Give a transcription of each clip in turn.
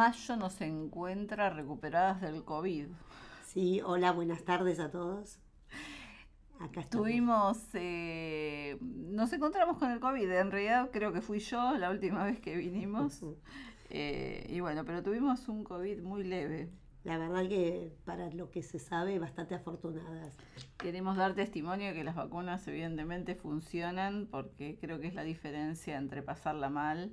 mayo nos encuentra recuperadas del COVID. Sí, hola, buenas tardes a todos. Acá Tuvimos, eh, nos encontramos con el COVID, en realidad creo que fui yo la última vez que vinimos. Eh, y bueno, pero tuvimos un COVID muy leve. La verdad que para lo que se sabe, bastante afortunadas. Queremos dar testimonio de que las vacunas evidentemente funcionan porque creo que es la diferencia entre pasarla mal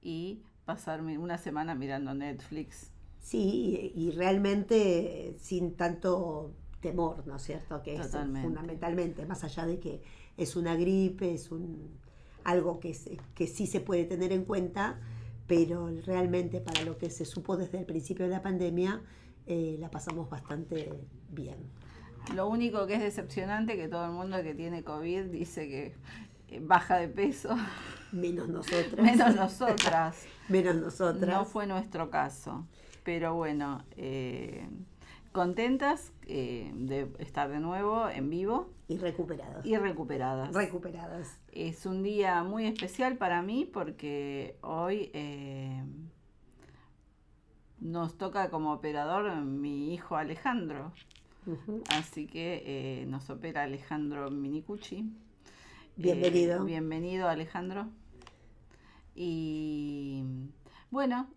y pasar una semana mirando Netflix. Sí, y realmente sin tanto temor, ¿no es cierto? Que es fundamentalmente, más allá de que es una gripe, es un algo que, que sí se puede tener en cuenta, pero realmente para lo que se supo desde el principio de la pandemia, eh, la pasamos bastante bien. Lo único que es decepcionante que todo el mundo que tiene COVID dice que baja de peso. Menos nosotras. Menos nosotras. Menos nosotras. No fue nuestro caso. Pero bueno, eh, contentas eh, de estar de nuevo en vivo. Y recuperadas. Y recuperadas. Recuperadas. Es un día muy especial para mí porque hoy nos toca como operador mi hijo Alejandro. Así que nos opera Alejandro Minicucci. Bienvenido. Eh, bienvenido, Alejandro. Y bueno,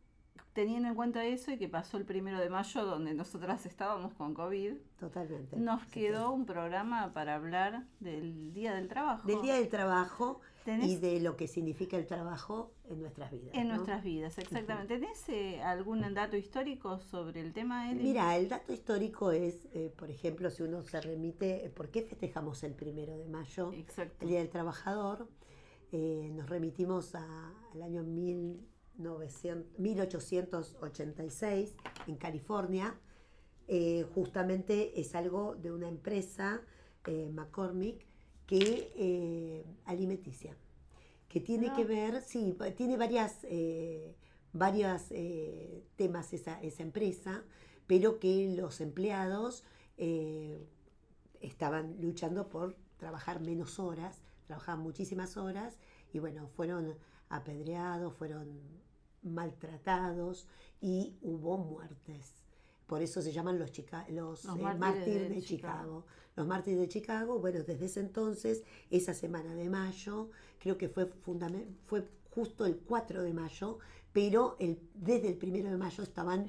teniendo en cuenta eso y que pasó el primero de mayo, donde nosotras estábamos con COVID, Totalmente. nos quedó un programa para hablar del Día del Trabajo. Del Día del Trabajo y de lo que significa el trabajo en nuestras vidas. En nuestras vidas, exactamente. ¿Tenés eh, algún dato histórico sobre el tema? Mira, el dato histórico es, eh, por ejemplo, si uno se remite, ¿por qué festejamos el primero de mayo? El Día del Trabajador. Nos remitimos al año 1000 1886 en California. Eh, justamente es algo de una empresa, eh, McCormick, que eh, alimenticia, que tiene ah. que ver, sí, tiene varias, varias temas esa, esa, empresa, pero que los empleados estaban luchando por trabajar menos horas, trabajaban muchísimas horas y bueno, fueron apedreados, fueron maltratados y hubo muertes. Por eso se llaman los, los, eh, mártires, de, Chicago. Los mártires de Chicago, bueno, desde ese entonces, esa semana de mayo, creo que fue, fue justo el 4 de mayo, pero el, desde el 1 de mayo estaban,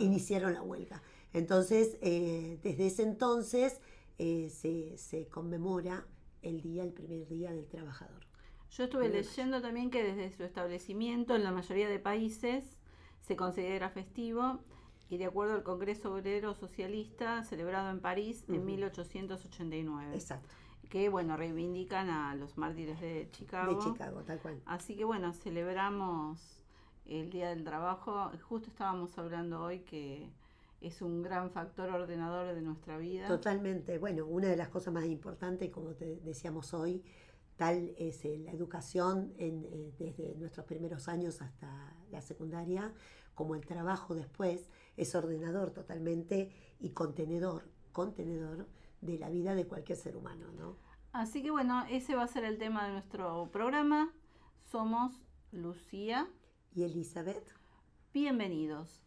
iniciaron la huelga. Entonces, eh, desde ese entonces eh, se, se conmemora el día, el primer día del trabajador. Yo estuve leyendo también que desde su establecimiento en la mayoría de países se considera festivo y de acuerdo al Congreso Obrero Socialista celebrado en París en 1889. Exacto. Que bueno, reivindican a los mártires de Chicago. De Chicago, tal cual. Así que bueno, celebramos el Día del Trabajo. Justo estábamos hablando hoy que es un gran factor ordenador de nuestra vida. Totalmente. Bueno, una de las cosas más importantes, como te decíamos hoy, Tal es eh, la educación eh, desde nuestros primeros años hasta la secundaria, como el trabajo después es ordenador totalmente y contenedor, contenedor de la vida de cualquier ser humano, ¿no? Así que bueno, ese va a ser el tema de nuestro programa. Somos Lucía y Elizabeth. Bienvenidos.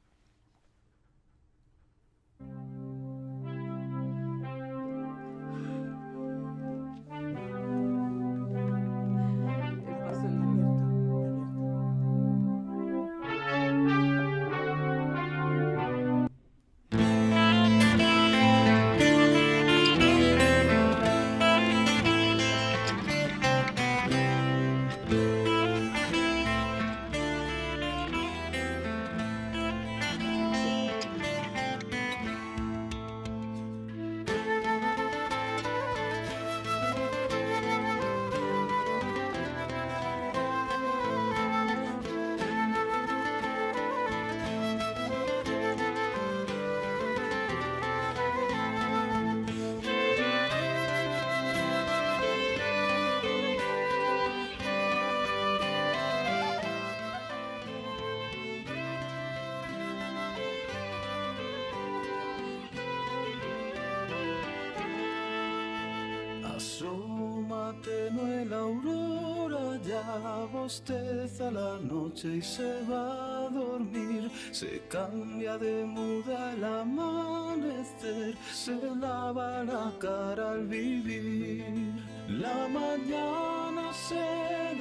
Noche y se va dormir, se cambia de muda al amanecer, se lava la cara al vivir. La mañana se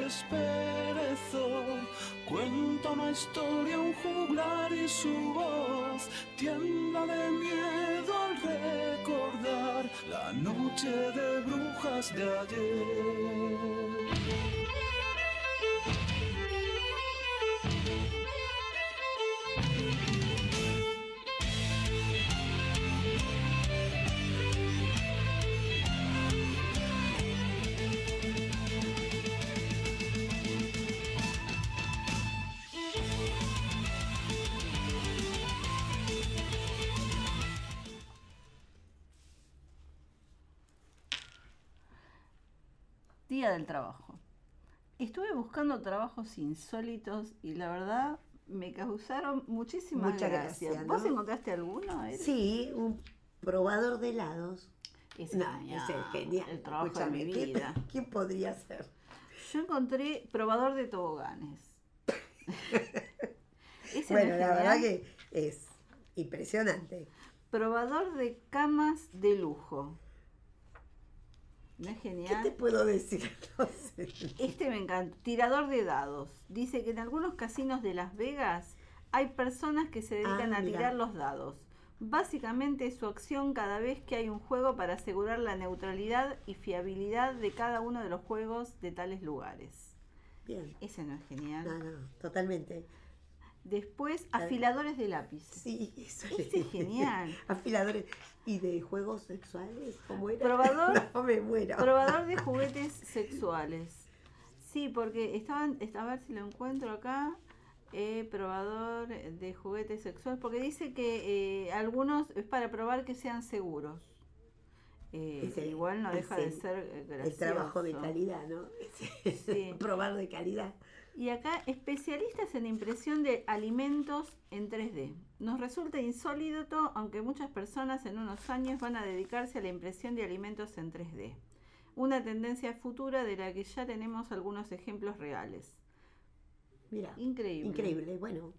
desperezó, cuenta una historia, un juglar y su voz tiembla de miedo al recordar la noche de brujas de ayer. Día del trabajo. Estuve buscando trabajos insólitos y la verdad me causaron muchísimas Mucha gracias. gracia, ¿Vos ¿no? encontraste alguno? Sí, un probador de helados. Ese No, genial, ese es genial. El trabajo de mi ¿qué- vida. ¿Quién podría ser? Yo encontré probador de toboganes. No Bueno, es la verdad que es impresionante. Probador de camas de lujo. ¿No es ¿Qué genial? te puedo decir? No sé. Este me encanta. Tirador de dados. Dice que en algunos casinos de Las Vegas hay personas que se dedican Ah, a tirar los dados. Básicamente es su acción cada vez que hay un juego para asegurar la neutralidad y fiabilidad de cada uno de los juegos de tales lugares. Bien. Ese no es genial. No, no, totalmente. Después, afiladores de lápiz. Sí, eso Ese es genial. Afiladores. ¿Y de juegos sexuales? ¿Cómo era? Probador. No, me muero. Probador de juguetes sexuales. Sí, porque estaban, a ver si lo encuentro acá. eh, probador de juguetes sexuales, porque dice que eh, algunos es para probar que sean seguros. Eh, Ese- igual no deja de ser eh, gracioso. El trabajo de calidad, ¿no? Sí. Probar de calidad. Y acá, especialistas en impresión de alimentos en 3D. Nos resulta insólito, aunque muchas personas en unos años van a dedicarse a la impresión de alimentos en 3D. Una tendencia futura de la que ya tenemos algunos ejemplos reales. Mira, Increíble. increíble. Bueno,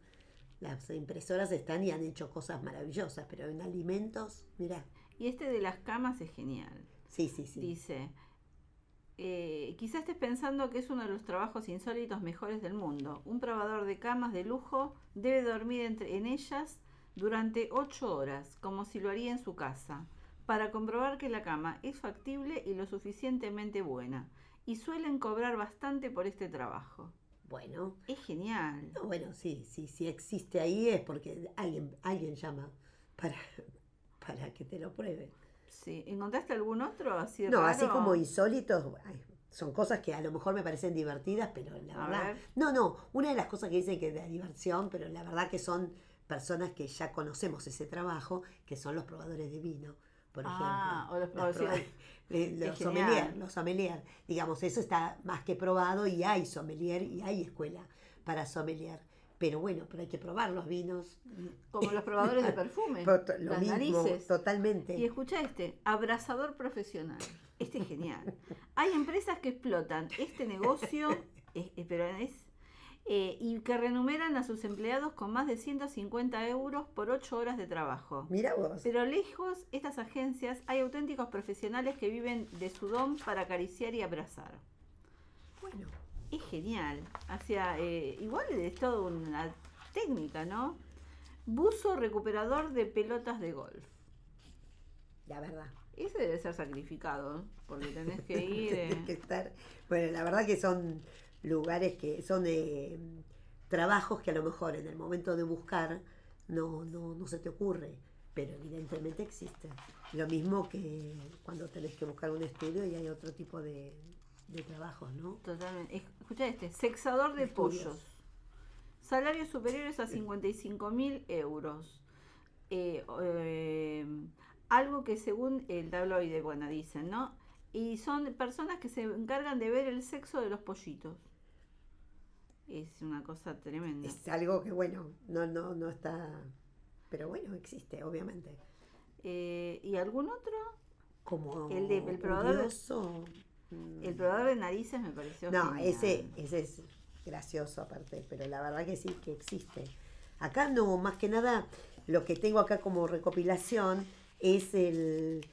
las impresoras están y han hecho cosas maravillosas, pero en alimentos, mira, Y este de las camas es genial. sí, sí, sí. Dice, eh, quizás estés pensando que es uno de los trabajos insólitos mejores del mundo. Un probador de camas de lujo debe dormir entre- en ellas durante 8 horas, como si lo haría en su casa, para comprobar que la cama es factible y lo suficientemente buena. Y suelen cobrar bastante por este trabajo. Bueno, Es genial. no, bueno, sí, sí, sí existe ahí es porque alguien, alguien llama para, para que te lo pruebe. Sí. ¿Encontraste algún otro así No, así raro? como insólitos, son cosas que a lo mejor me parecen divertidas, pero la A verdad. ver. No, no, una de las cosas que dicen que de diversión, pero la verdad que son personas que ya conocemos ese trabajo, que son los probadores de vino, por Ah, ejemplo. o los proba- eh, los sommelier, los sommelier. Digamos, eso está más que probado y hay sommelier y hay escuela para sommelier. Pero bueno, pero hay que probar los vinos. Como los probadores de perfume. Lo las mismo, narices. totalmente. Y escucha este, abrazador profesional. Este es genial. Hay empresas que explotan este negocio, pero es, eh, y que renumeran a sus empleados con más de 150 euros por 8 horas de trabajo. Mira vos. Pero lejos, estas agencias, hay auténticos profesionales que viven de su don para acariciar y abrazar. Bueno, Es genial. Hacia, eh, igual es toda una técnica, ¿no? Buzo recuperador de pelotas de golf. la verdad. Ese debe ser sacrificado, ¿eh? porque tenés que ir. eh, Tenés que estar. Bueno, la verdad que son lugares que son eh, trabajos que a lo mejor en el momento de buscar no, no, no se te ocurre, pero evidentemente existen. Lo mismo que cuando tenés que buscar un estudio y hay otro tipo de, de trabajos, ¿no? Totalmente. Escucha este, sexador de pollos. Salarios superiores a 55 mil euros. Eh, eh, algo que según el tabloide, bueno, dicen, ¿no? Y son personas que se encargan de ver el sexo de los pollitos. Es una cosa tremenda. Es algo que, bueno, no, no, no está. Pero bueno, existe, obviamente. Eh, ¿Y algún otro? Como El de- el probador de- mm, El probador de narices me pareció No, genial. ese, ese es gracioso aparte, pero la verdad que sí, que existe. Acá no, más que nada, lo que tengo acá como recopilación es el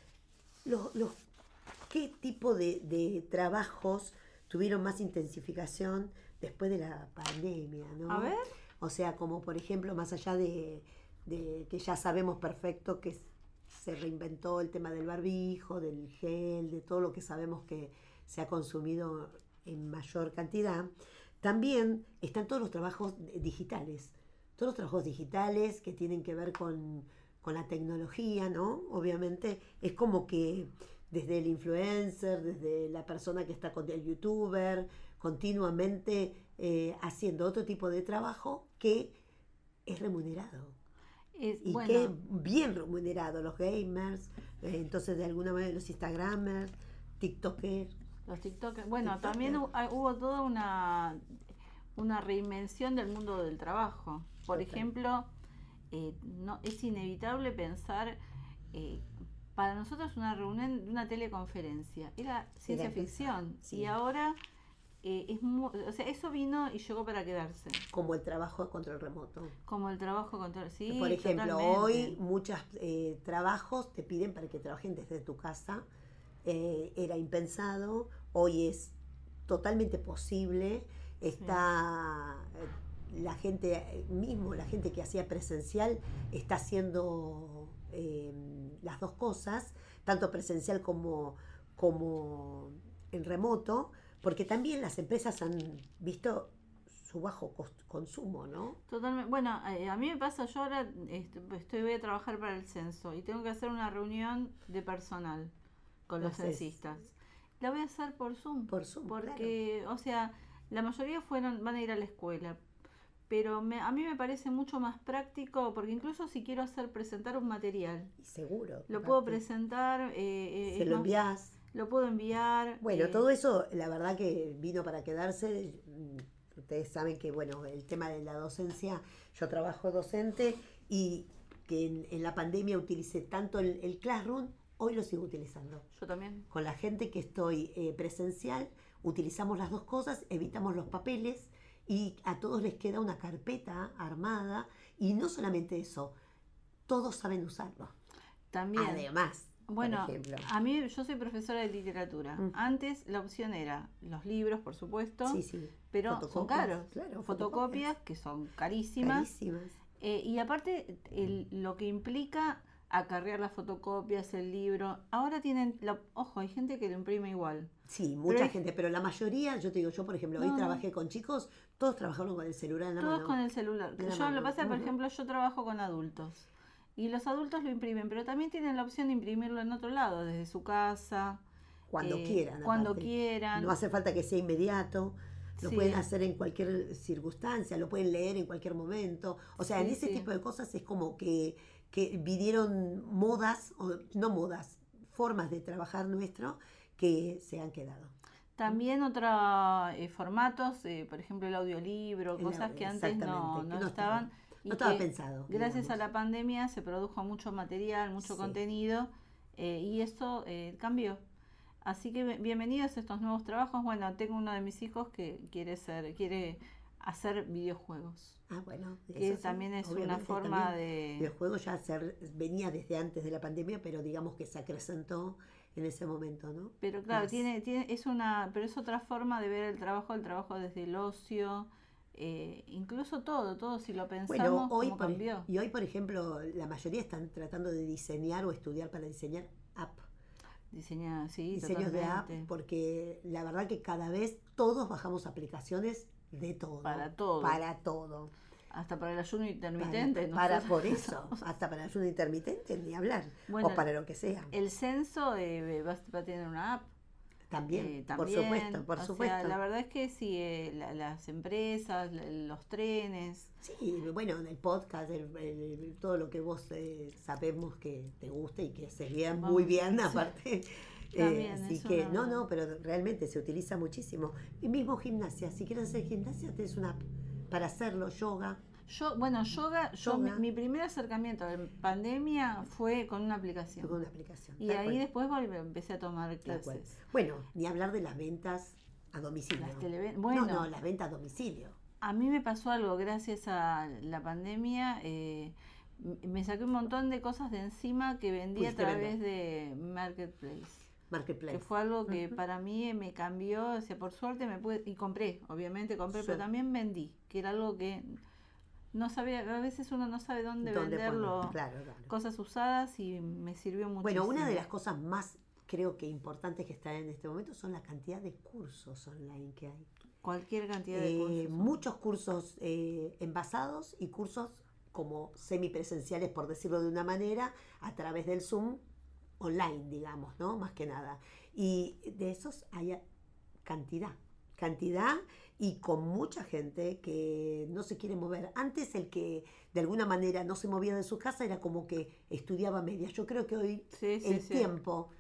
los, los qué tipo de, de trabajos tuvieron más intensificación después de la pandemia, ¿no? A ver. O sea, como por ejemplo, más allá de, de que ya sabemos perfecto que se reinventó el tema del barbijo, del gel, de todo lo que sabemos que se ha consumido en mayor cantidad, también están todos los trabajos digitales. Todos los trabajos digitales que tienen que ver con, con la tecnología, ¿no? Obviamente es como que desde el influencer, desde la persona que está con el youtuber, continuamente eh, haciendo otro tipo de trabajo que es remunerado. Es, Y bueno, que bien remunerado, los gamers, eh, entonces de alguna manera los instagramers, tiktokers. Los TikTokers. Bueno, TikToker. también hay- hubo toda una, una reinvención del mundo del trabajo. Por ejemplo, eh, no, es inevitable pensar, eh, para nosotros una reunión una teleconferencia era ciencia ficción. sí. Y ahora eh, es o sea, eso vino y llegó para quedarse. como el trabajo de control remoto. Como el trabajo contra sí, Por ejemplo, totalmente. hoy muchos trabajos te piden para que trabajen desde tu casa. Eh, era impensado, hoy es totalmente posible. Está eh, la gente eh, mismo, la gente que hacía presencial, está haciendo eh, las dos cosas, tanto presencial como, como en remoto, porque también las empresas han visto su bajo cost- consumo, ¿no? Totalmente. Bueno, eh, a mí me pasa, yo ahora est- estoy, voy a trabajar para el censo y tengo que hacer una reunión de personal con Lo los haces. censistas. La voy a hacer por Zoom. Por Zoom, Porque, o sea, la mayoría fueron, van a ir a la escuela. Pero me- a mí me parece mucho más práctico porque incluso si quiero hacer presentar un material, seguro. lo puedo presentar, eh, eh, Se lo envías. Lo puedo enviar. Bueno, eh, todo eso, la verdad que vino para quedarse. Ustedes saben que, bueno, el tema de la docencia, yo trabajo docente y que en, en la pandemia utilicé tanto el, el Classroom, hoy lo sigo utilizando. Yo también. Con la gente que estoy eh, presencial, utilizamos las dos cosas, evitamos los papeles y a todos les queda una carpeta armada y no solamente eso, todos saben usarlo. También. Además, Bueno, por ejemplo. a mí yo soy profesora de literatura. Mm. Antes la opción era los libros, por supuesto, Sí, sí. pero son caros. claro, fotocopias que son carísimas. Carísimas. Eh, y aparte el- lo que implica acarrear las fotocopias, el libro. Ahora tienen, la- ojo, hay gente que lo imprime igual. Sí, mucha gente, pero la mayoría, yo te digo, yo por ejemplo, hoy trabajé con chicos, todos trabajaron con el celular en la Todos mano. con el celular. Yo lo mano, que pasa, por ujú. ejemplo, yo trabajo con adultos. Y los adultos lo imprimen, pero también tienen la opción de imprimirlo en otro lado, desde su casa. Cuando eh, quieran. Cuando aparte. quieran. No hace falta que sea inmediato. Lo Sí. pueden hacer en cualquier circunstancia, lo pueden leer en cualquier momento. O sea, en ese sí. tipo de cosas es como que, que vinieron modas, o no modas, formas de trabajar nuestro que se han quedado. También otros formatos, eh, por ejemplo el audiolibro, El cosas que antes no, no que no estaban. estaban. No estaba pensado. Gracias a digamos. la pandemia se produjo mucho material, mucho Sí. contenido eh, y eso eh, cambió. Así que bienvenidos a estos nuevos trabajos. Bueno, tengo uno de mis hijos que quiere ser, quiere hacer videojuegos, Ah, bueno. que eso sí, también es una forma también. de El juego ya se- venía desde antes de la pandemia, pero digamos que se acrecentó en ese momento, ¿no? Pero claro, Más. tiene, tiene, es una, pero es otra forma de ver el trabajo, el trabajo desde el ocio, eh, incluso todo, todo si lo pensamos, Bueno, hoy cómo por, cambió. y hoy, por ejemplo, la mayoría están tratando de diseñar o estudiar para diseñar app, Diseña, sí, diseños de app, porque la verdad que cada vez todos bajamos aplicaciones de todo. Para todo. Para todo. Hasta para el ayuno Para, intermitente. ¿no? para- por eso, hasta para ayuno intermitente, ni hablar. Bueno, o para lo que sea. El censo eh, va, va a tener una app. También, eh, por también, supuesto, por o sea, supuesto. la verdad es que sí, eh, la- las empresas, la- los trenes, Sí, bueno, en el podcast, el- el- todo lo que vos eh, sabemos que te gusta y que haces bien, muy bien sí. aparte. Eh, También, así que, no, no, pero realmente se utiliza muchísimo. Y mismo gimnasia, si quieres hacer gimnasia, tenés una para hacerlo, yoga. Yo, bueno, yoga, yo mi, Yoga. mi primer acercamiento en pandemia fue con una aplicación. con una aplicación. Y ahí cual, después volví- empecé a tomar clases. Bueno, ni hablar de las ventas a domicilio. Las televen- bueno. No, no, las ventas a domicilio. A mí me pasó algo gracias a la pandemia. eh, me saqué un montón de cosas de encima que vendí a Pudiste vender. través de Marketplace. Marketplace. Que fue algo que Ujú. para mí me cambió, o sea, por suerte me pude, y compré, obviamente compré, Sí. pero también vendí, que era algo que no sabía, a veces uno no sabe dónde, ¿Dónde venderlo? Claro, claro. cosas usadas y me sirvió muchísimo. Bueno, una de las cosas más creo que importantes que están en este momento son la cantidad de cursos online que hay. Cualquier cantidad de Eh, cursos. muchos cursos eh, envasados y cursos como semipresenciales, por decirlo de una manera, a través del Zoom online, digamos, ¿no? Más que nada. Y de esos hay cantidad, cantidad y con mucha gente que no se quiere mover. Antes el que de alguna manera no se movía de su casa era como que estudiaba medias. Yo creo que hoy Sí, sí, el sí. tiempo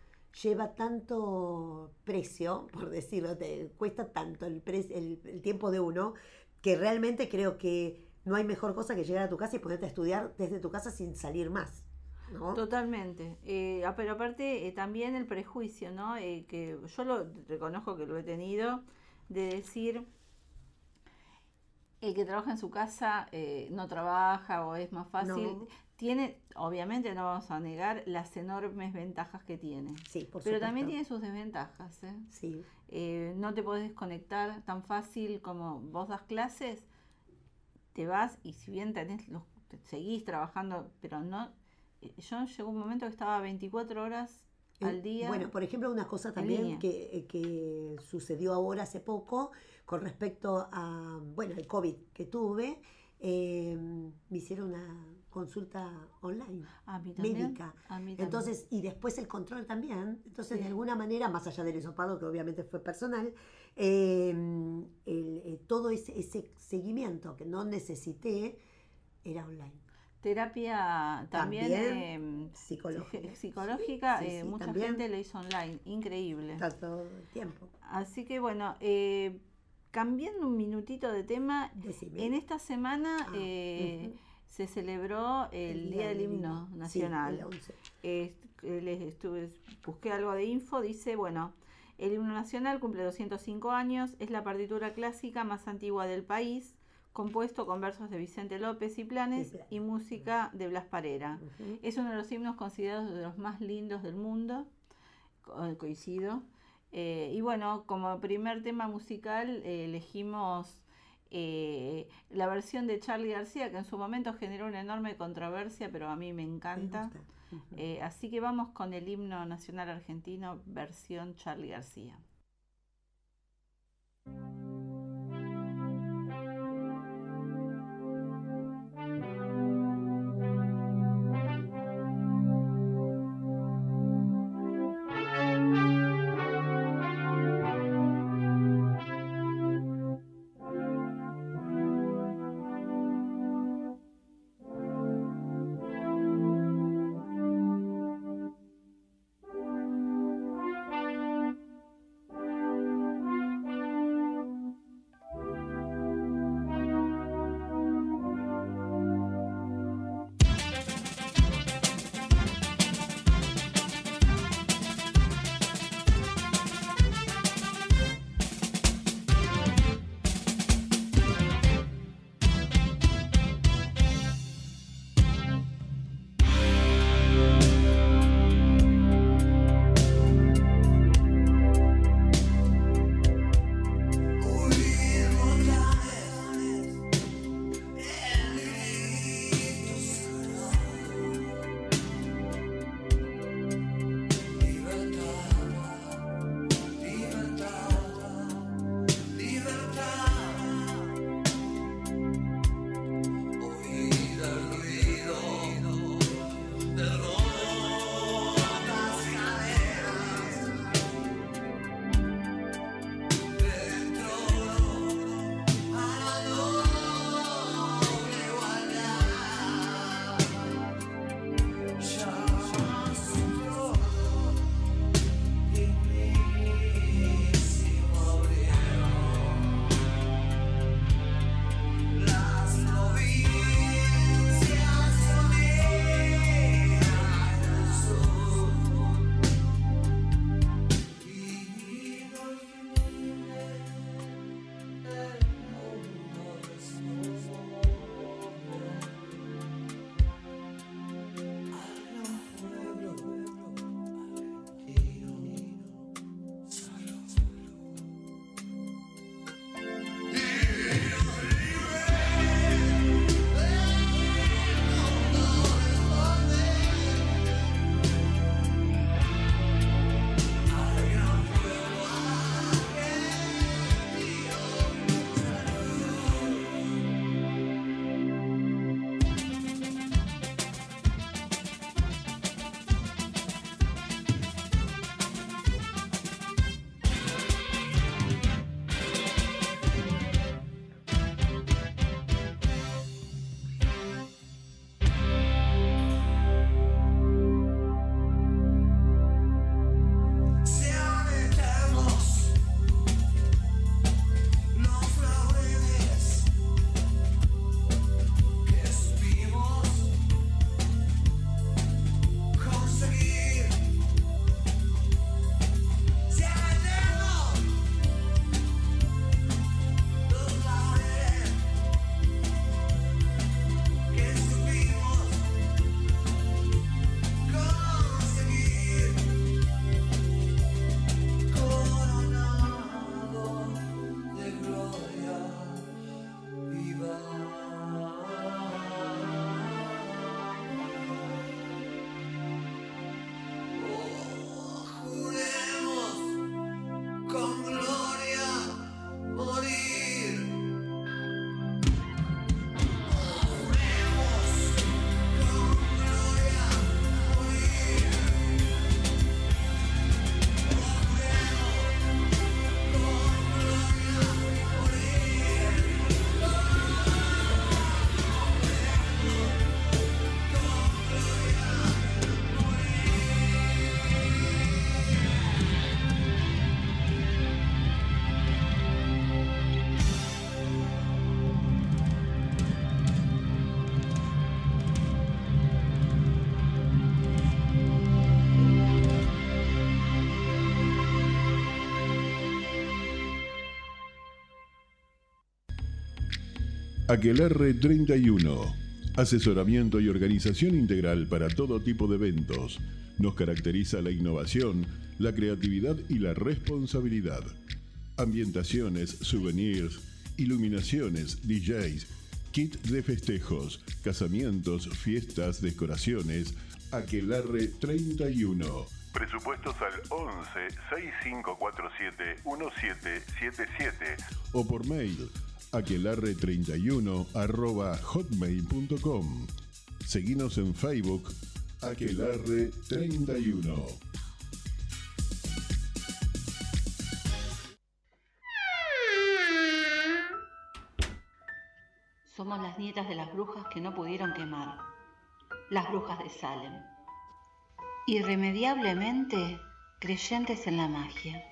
lleva tanto precio, por decirlo, te cuesta tanto el, pre- el, el tiempo de uno, que realmente creo que no hay mejor cosa que llegar a tu casa y ponerte a estudiar desde tu casa sin salir más. ¿no? Totalmente. Eh, ah, pero aparte eh, también el prejuicio, ¿no? Eh, que yo lo reconozco que lo he tenido, de decir, el que trabaja en su casa eh, no trabaja o es más fácil. No. Tiene, obviamente no vamos a negar las enormes ventajas que tiene. Sí, por Pero también tiene sus desventajas, ¿eh? Sí, Eh, no te podés desconectar tan fácil como vos das clases, te vas y si bien tenés los, seguís trabajando, pero no, eh, yo llegó un momento que estaba 24 horas Eh, al día. Bueno, por ejemplo, una cosa también que, que sucedió ahora hace poco con respecto a, bueno, el COVID que tuve, eh, me hicieron una consulta online. a mí también. médica. A mí también. Entonces, y después el control también. Entonces, Sí. de alguna manera, más allá del hisopado, que obviamente fue personal, eh, el- eh, todo ese, ese seguimiento que no necesité era online. Terapia también, También, eh, Psicológica. psi- psicológica, Sí, eh, sí, mucha también. gente lo hizo online, increíble. Está todo el tiempo. Así que bueno, eh, cambiando un minutito de tema, Decime. en esta semana Ah, eh, se celebró el, Día del Himno Sí, Nacional. el 11. Eh, les estuve, busqué algo de info, dice, bueno, el himno nacional cumple 205 años, es la partitura clásica más antigua del país, compuesto con versos de Vicente López y Planes Y música de Blas Parera. Es uno de los himnos considerados de los más lindos del mundo, co- coincido. Eh, y bueno, como primer tema musical eh, elegimos eh, la versión de Charlie García, que en su momento generó una enorme controversia, pero a mí me Me encanta. Eh, así que vamos con el himno nacional argentino, versión Charlie García. Aquelarre 31. Asesoramiento y organización integral para todo tipo de eventos. Nos caracteriza la innovación, la creatividad y la responsabilidad. Ambientaciones, souvenirs, iluminaciones, DJs, kit de festejos, casamientos, fiestas, decoraciones. Aquelarre 31. Presupuestos al 11 6547 1777 o por mail aquelarre31 arroba hotmail.com. Seguinos en Facebook Aquelarre31. Somos las nietas de las brujas que no pudieron quemar, las brujas de Salem. Irremediablemente creyentes en la magia.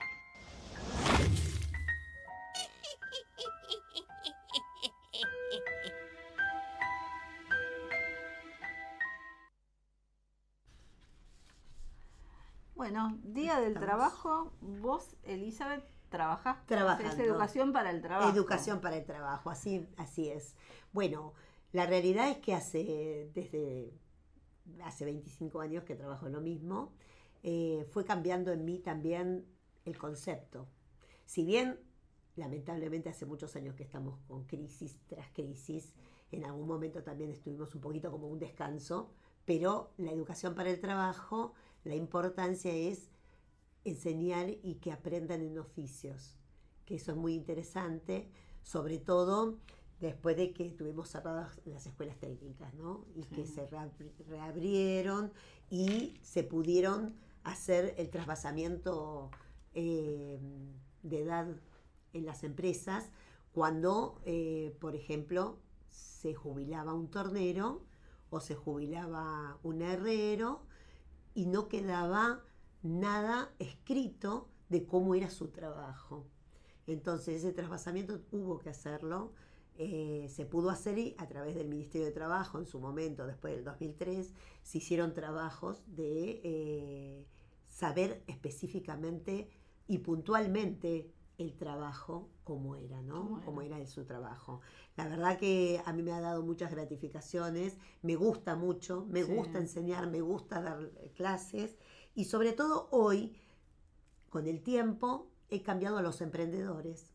Bueno, Día del Trabajo, vos, Elizabeth, trabajás, Trabajando. es educación para el trabajo. Educación para el trabajo, así, así es. Bueno, la realidad es que hace, desde hace 25 años que trabajo en lo mismo, eh, fue cambiando en mí también el concepto. Si bien, lamentablemente, hace muchos años que estamos con crisis tras crisis, en algún momento también estuvimos un poquito como un descanso, pero la educación para el trabajo, la importancia es enseñar y que aprendan en oficios, que eso es muy interesante, sobre todo después de que tuvimos cerradas las escuelas técnicas, ¿no? Y que se reabri- reabrieron y se pudieron hacer el trasvasamiento eh, de edad en las empresas cuando, eh, por ejemplo, se jubilaba un tornero o se jubilaba un herrero y no quedaba nada escrito de cómo era su trabajo. Entonces ese trasvasamiento hubo que hacerlo. eh, se pudo hacer y a través del Ministerio de Trabajo en su momento, después del 2003, se hicieron trabajos de eh, saber específicamente y puntualmente el trabajo cómo era, ¿no? Cómo era. Era su trabajo. La verdad que a mí me ha dado muchas gratificaciones, me gusta mucho, me Sí. gusta enseñar, me gusta dar clases y sobre todo hoy, con el tiempo, he cambiado a los emprendedores.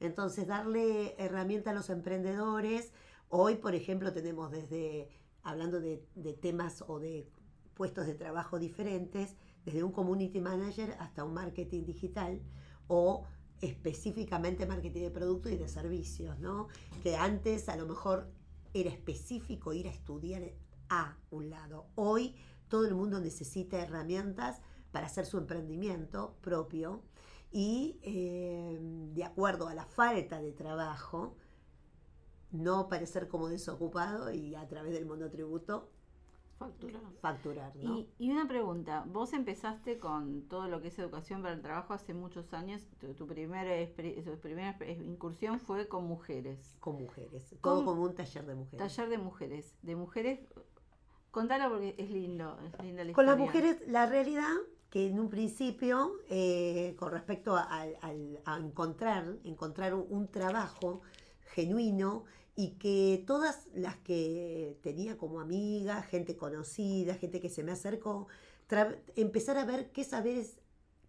Entonces, darle herramienta a los emprendedores. Hoy, por ejemplo, tenemos desde, hablando de, de temas o de puestos de trabajo diferentes, desde un community manager hasta un marketing digital o específicamente marketing de productos y de servicios, ¿no? Que antes a lo mejor era específico ir a estudiar a un lado. Hoy todo el mundo necesita herramientas para hacer su emprendimiento propio y eh, de acuerdo a la falta de trabajo, no parecer como desocupado y a través del monotributo Facturar. facturar, ¿no? Y, y una pregunta, vos empezaste con todo lo que es educación para el trabajo hace muchos años, tu, tu primera, tu primera exper- incursión fue con mujeres, con mujeres, todo Con- como un taller de mujeres. taller de mujeres, de mujeres, contalo porque es lindo, es linda la Con las historia. mujeres, la realidad que en un principio, eh, con respecto a, al- a encontrar, encontrar un, un trabajo genuino y que todas las que tenía como amigas, gente conocida, gente que se me acercó, empezar a ver qué saberes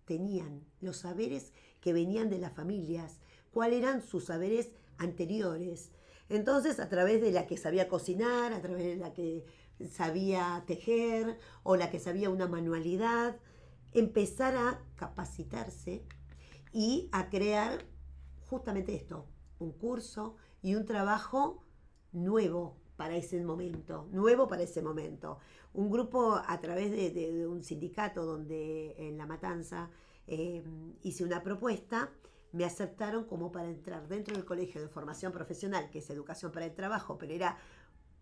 tenían, los saberes que venían de las familias, cuáles eran sus saberes anteriores. Entonces, a través de la que sabía cocinar, a través de la que sabía tejer o la que sabía una manualidad, empezar a capacitarse y a crear justamente esto, un curso y un trabajo nuevo para ese momento, nuevo para ese momento. Un grupo a través de, de- de un sindicato donde en La Matanza eh, hice una propuesta, me aceptaron como para entrar dentro del colegio de formación profesional, que es educación para el trabajo, pero era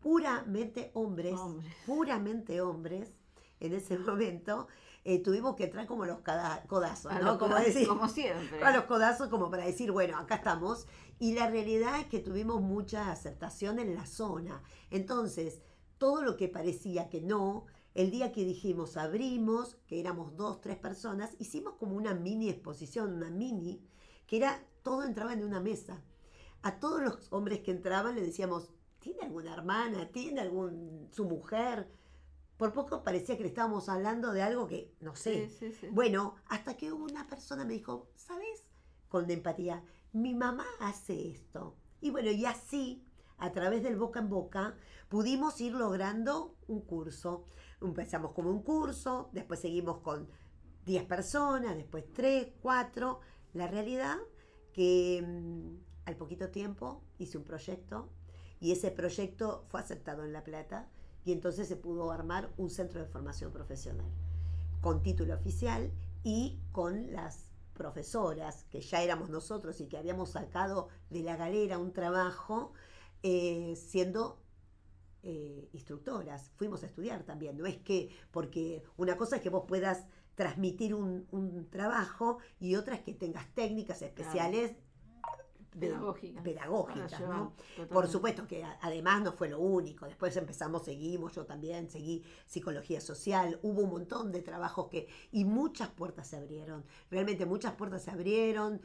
puramente hombres, Hombres. puramente hombres en ese momento. Eh, tuvimos que entrar como los cada- codazos, A ¿no? los Como codazos, decir, como siempre. a los codazos como para decir, bueno, acá estamos. Y la realidad es que tuvimos mucha aceptación en la zona. Entonces, todo lo que parecía que no, el día que dijimos abrimos, que éramos dos, tres personas, hicimos como una mini exposición, una mini, que era, todo entraba en una mesa. a todos los hombres que entraban le decíamos, ¿tiene alguna hermana? ¿Tiene algún su mujer? Por poco parecía que le estábamos hablando de algo que, no sé. Sí, sí, sí. Bueno, hasta que una persona me dijo, ¿sabes? Con empatía, mi mamá hace esto. Y bueno, y así, a través del boca en boca, pudimos ir logrando un curso. Empezamos como un curso, después seguimos con 10 personas, después 3, 4. La realidad que mm, al poquito tiempo hice un proyecto y ese proyecto fue aceptado en La Plata y entonces se pudo armar un centro de formación profesional con título oficial y con las profesoras que ya éramos nosotros y que habíamos sacado de la galera un trabajo eh, siendo eh, instructoras. Fuimos a estudiar también. No es que, porque una cosa es que vos puedas transmitir un, un trabajo y otra es que tengas técnicas especiales Pedagógicas. ¿no? Por supuesto que a- además no fue lo único. Después empezamos, seguimos, yo también seguí psicología social. Hubo un montón de trabajos que. Y muchas puertas se abrieron. Realmente muchas puertas se abrieron.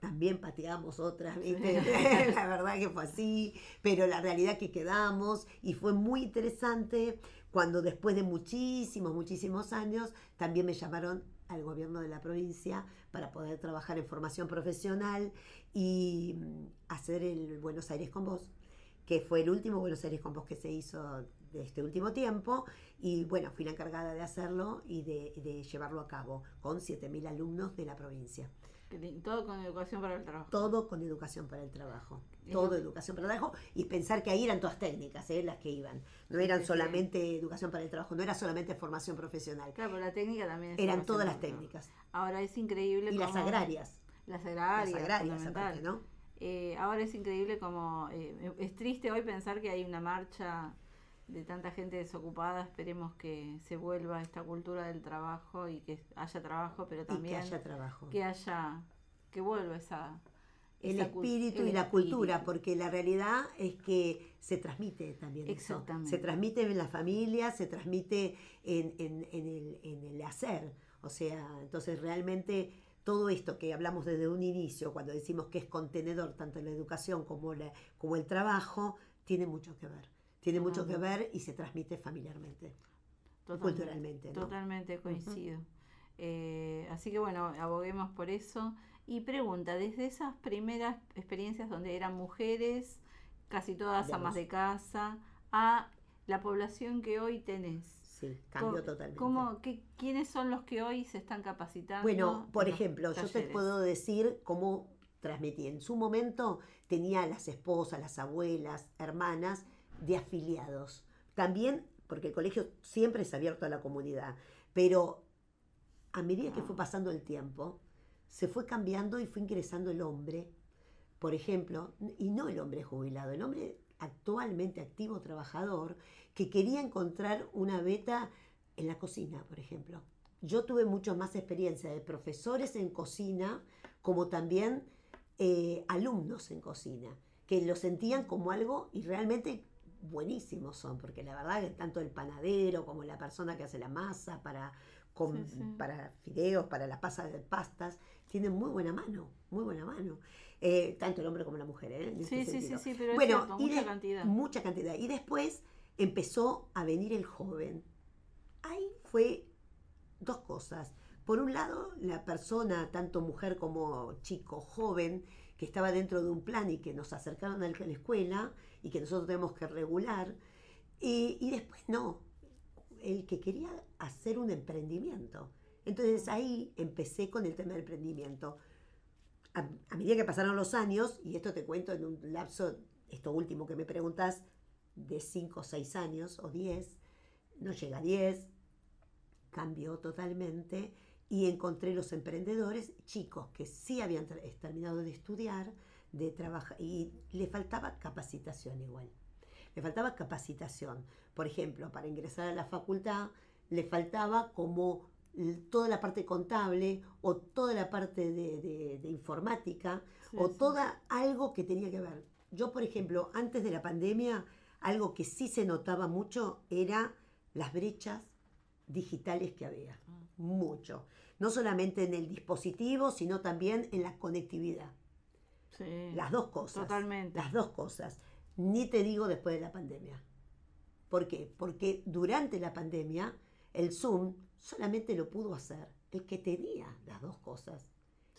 También pateamos otras, ¿viste? la verdad que fue así. Pero la realidad que quedamos. Y fue muy interesante cuando después de muchísimos, muchísimos años, también me llamaron al gobierno de la provincia para poder trabajar en formación profesional y mm, hacer el Buenos Aires con vos, que fue el último Buenos Aires con vos que se hizo de este último tiempo y bueno, fui la encargada de hacerlo y de, de llevarlo a cabo con 7.000 alumnos de la provincia. Todo con educación para el trabajo. Todo con educación para el trabajo. Todo educación para el trabajo y pensar que ahí eran todas técnicas, ¿eh? las que iban. No eran solamente educación para el trabajo, no era solamente formación profesional. Claro, pero la técnica también es Eran todas las técnicas. Ahora es increíble Y las agrarias. Las Las agrarias, aparte, ¿no? Eh, ahora es increíble como eh, es triste hoy pensar que hay una marcha de tanta gente desocupada. Esperemos que se vuelva esta cultura del trabajo y que haya trabajo, pero Y que también haya trabajo. que haya que vuelva esa el esa espíritu el y la cultura, porque la realidad es que se transmite también eso. Exactamente. Se transmite en la familia, se transmite en, en- en el, en el hacer. O sea, entonces realmente todo esto que hablamos desde un inicio, cuando decimos que es contenedor tanto la educación como, la, como el trabajo, tiene mucho que ver. Tiene mucho que ver y se transmite familiarmente, Totalmente, culturalmente. ¿no? Totalmente coincido. Eh, así que bueno, aboguemos por eso. Y pregunta, desde esas primeras experiencias donde eran mujeres, casi todas Digamos. amas de casa, a la población que hoy tenés. Sí, cambió totalmente. ¿Cómo, qué, ¿Quiénes son los que hoy se están capacitando? Bueno, por ejemplo, yo te puedo decir cómo transmití. En su momento tenía las esposas, las abuelas, hermanas de afiliados. También, porque el colegio siempre es abierto a la comunidad, pero a medida que fue pasando el tiempo, se fue cambiando y fue ingresando el hombre, por ejemplo, y no el hombre jubilado, el hombre actualmente activo trabajador que quería encontrar una beta en la cocina, por ejemplo. Yo tuve mucho más experiencia de profesores en cocina como también eh, alumnos en cocina, que lo sentían como algo y realmente buenísimos son, porque la verdad que tanto el panadero como la persona que hace la masa para, Sí, sí. para fideos, para la pasa de pastas, tienen muy buena mano, muy buena mano. Eh, tanto el hombre como la mujer, ¿eh? En Sí, este sí, sí, sentido. sí, pero es Bueno, cierto, y mucha de- cantidad. Mucha cantidad. Y después empezó a venir el joven. Ahí fue dos cosas. Por un lado, la persona, tanto mujer como chico, joven, que estaba dentro de un plan y que nos acercaron a la escuela y que nosotros tenemos que regular. Y, y después no, el que quería hacer un emprendimiento. Entonces ahí empecé con el tema del emprendimiento. A, a medida que pasaron los años, y esto te cuento en un lapso, esto último que me preguntas, de 5 o 6 años o 10, no llega a 10, cambió totalmente y encontré los emprendedores, chicos que sí habían ter- terminado de estudiar, de trabajar, y le faltaba capacitación igual. Le faltaba capacitación. Por ejemplo, para ingresar a la facultad, le faltaba como toda la parte contable o toda la parte de, de- de informática Sí, o sí. toda algo que tenía que ver. Yo, por ejemplo, antes de la pandemia, algo que sí se notaba mucho era las brechas digitales que había. Mucho. No solamente en el dispositivo, sino también en la conectividad. Sí. Las dos cosas. Totalmente. Las dos cosas. Ni te digo después de la pandemia. ¿Por qué? Porque durante la pandemia el Zoom solamente lo pudo hacer el que tenía las dos cosas.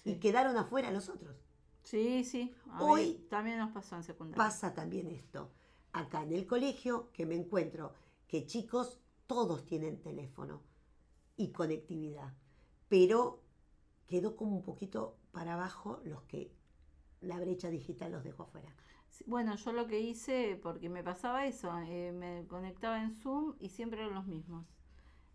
Y Sí. quedaron afuera los otros. Sí, sí. A Hoy también nos pasó en secundaria. Pasa también esto. Acá en el colegio que me encuentro que chicos todos tienen teléfono y conectividad, pero quedó como un poquito para abajo los que la brecha digital los dejó afuera. Bueno, yo lo que hice, porque me pasaba eso, eh, me conectaba en Zoom y siempre eran los mismos.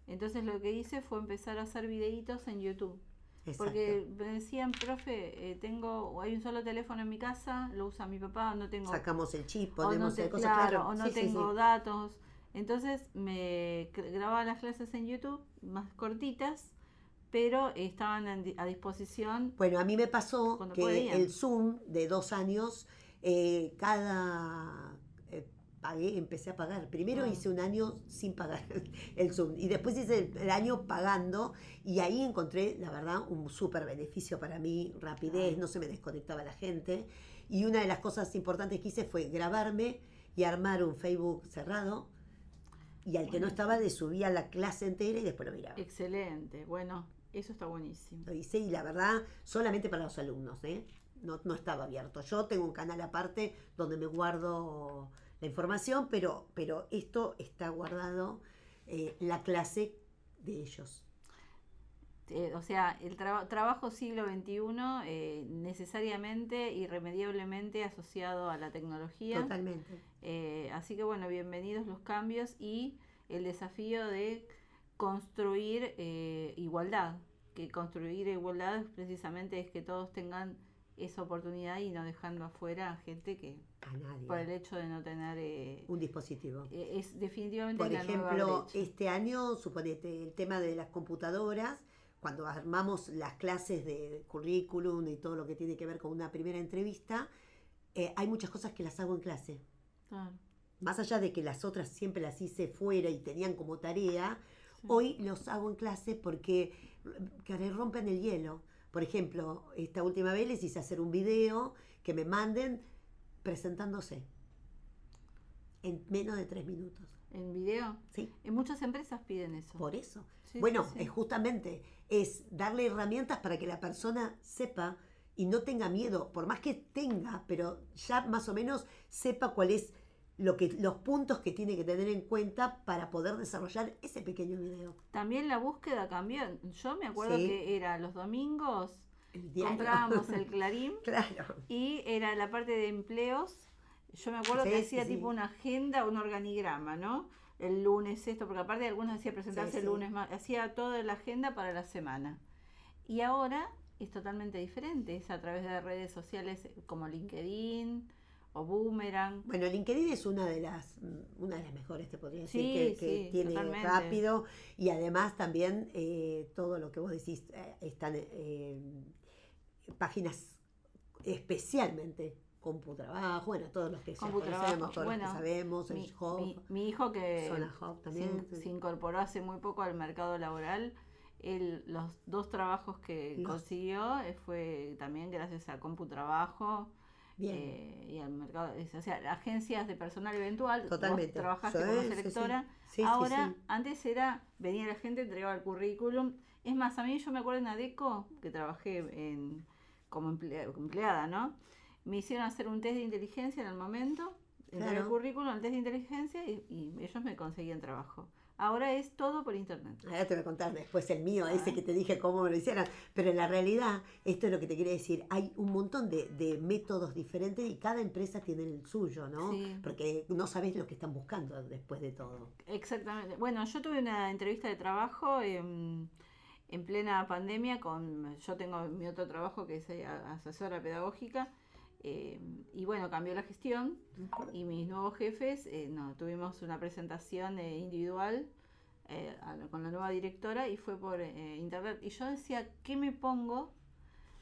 Entonces lo que hice fue empezar a hacer videitos en YouTube. Exacto. Porque me decían, profe, eh, tengo, hay un solo teléfono en mi casa, lo usa mi papá, no tengo, Sacamos el chip, no, ponemos te- cosa, claro, claro. o no Sí, tengo sí. datos. Entonces me grababa las clases en YouTube, más cortitas, pero estaban a disposición. Bueno, a mí me pasó que podían. el Zoom de dos años, eh, cada... pagué, empecé a pagar. Primero Ah. hice un año sin pagar el Zoom y después hice el, el año pagando y ahí encontré, la verdad, un súper beneficio para mí, rapidez, no se me desconectaba la gente. Y una de las cosas importantes que hice fue grabarme y armar un Facebook cerrado y al que no estaba le subía la clase entera y después lo miraba. Excelente, bueno, eso está buenísimo. Lo hice y la verdad, solamente para los alumnos, ¿eh? No, no estaba abierto. Yo tengo un canal aparte donde me guardo la información, pero, pero esto está guardado eh, la clase de ellos. Eh, o sea, el traba- trabajo siglo XXI eh, necesariamente, irremediablemente asociado a la tecnología. Totalmente. Eh, así que bueno, bienvenidos los cambios y el desafío de construir igualdad. Que construir igualdad precisamente es que todos tengan esa oportunidad y no dejando afuera a gente que A nadie. por el hecho de no tener... eh, Un dispositivo. eh, es definitivamente Por ejemplo, este año, suponete, el tema de las computadoras, cuando armamos las clases de currículum y todo lo que tiene que ver con una primera entrevista, eh, hay muchas cosas que las hago en clase. Más allá de que las otras siempre las hice fuera y tenían como tarea, sí. hoy los hago en clase porque que rompen el hielo. Por ejemplo, esta última vez les hice hacer un video que me manden presentándose en menos de tres minutos. En video, ¿sí? en muchas empresas piden eso. Por eso. Sí, bueno, sí, sí. es justamente es darle herramientas para que la persona sepa y no tenga miedo, por más que tenga, pero ya más o menos sepa cuál es lo que los puntos que tiene que tener en cuenta para poder desarrollar ese pequeño video. También la búsqueda cambió. Yo me acuerdo Sí. que era los domingos, El comprábamos el Clarín claro. y era la parte de empleos. Yo me acuerdo Sí, que hacía sí. tipo una agenda, un organigrama, ¿no? El lunes esto, porque aparte algunos hacía presentarse el lunes hacía toda la agenda para la semana. Y ahora es totalmente diferente, es a través de redes sociales como LinkedIn o Boomerang. Bueno, LinkedIn es una de las mm, una de las mejores, te podría decir, Sí, que, que sí, tiene totalmente. rápido y además también eh, todo lo que vos decís eh, están eh, páginas especialmente CompuTrabajo, bueno, todos los que ya conocemos, todos bueno, los que sabemos, Mi, el Hub, mi- mi hijo que Zona Hub se, también. se incorporó hace muy poco al mercado laboral, él, los dos trabajos que Los- consiguió fue también gracias a CompuTrabajo Bien. eh, y al mercado, es- o sea, agencias de personal eventual. Vos Totalmente. trabajaste Sí, como sí. selectora. Sí, sí, Ahora, antes era, venía la gente, entregaba el currículum. Es más, a mí yo me acuerdo en ADECO, que trabajé en, como emplea- como empleada, ¿no? Me hicieron hacer un test de inteligencia en el momento, entregué el currículum, el test de inteligencia y, y ellos me conseguían trabajo. Ahora es todo por internet. Ahora te voy a contar después el mío, ese que te dije cómo me lo hicieran. Pero en la realidad, esto es lo que te quería decir. Hay un montón de, de métodos diferentes y cada empresa tiene el suyo, ¿no? Sí. Porque no sabes lo que están buscando después de todo. Exactamente. Bueno, yo tuve una entrevista de trabajo en, en plena pandemia con, yo tengo mi otro trabajo que es eh, asesora pedagógica eh, y bueno, cambió la gestión y mis nuevos jefes, eh, no, tuvimos una presentación eh, individual eh, con la nueva directora y fue por eh, internet y yo decía, ¿qué me pongo?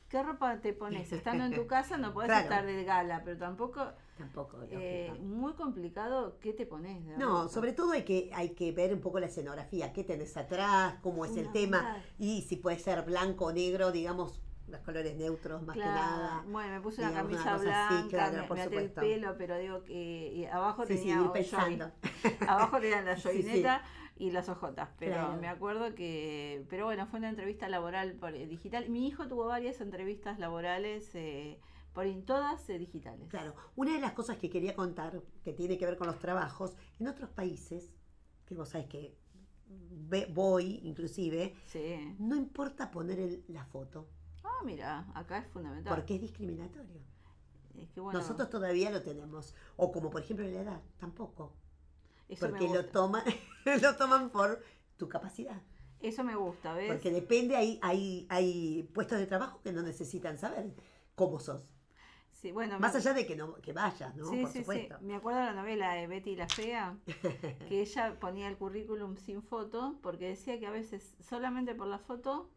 ¿Qué ropa te pones? Estando en tu casa no podés Claro. estar de gala, pero tampoco, Tampoco. eh, muy complicado, ¿qué te pones? No, ropa? sobre todo hay que, hay que ver un poco la escenografía, qué tenés atrás, cómo es el tema, y si puede ser blanco o negro, digamos, los colores neutros más Claro. que nada. Bueno, me puse una camisa así, blanca, claro, me, por me até el pelo, pero digo que y abajo Sí, sí, tenía un pensando. abajo tenía la Sí, sí. joguineta y las ojotas, pero Claro. me acuerdo que, pero bueno, fue una entrevista laboral por eh, digital. Mi hijo tuvo varias entrevistas laborales eh, por in- todas eh, digitales. Claro, una de las cosas que quería contar, que tiene que ver con los trabajos, en otros países, que vos sabés que voy inclusive, Sí. no importa poner el- la foto, Ah, mira, acá es fundamental. porque es discriminatorio. Es que bueno, Nosotros todavía lo tenemos. O como por ejemplo la edad, tampoco. eso Porque lo, toman lo toman por tu capacidad. Eso me gusta, ¿ves? Porque depende, hay, hay, hay puestos de trabajo que no necesitan saber cómo sos. Sí, bueno, Más me- allá de que no que vayas, ¿no? Sí, por sí, supuesto. sí. Me acuerdo de la novela de Betty la Fea, que ella ponía el currículum sin foto, porque decía que a veces solamente por la foto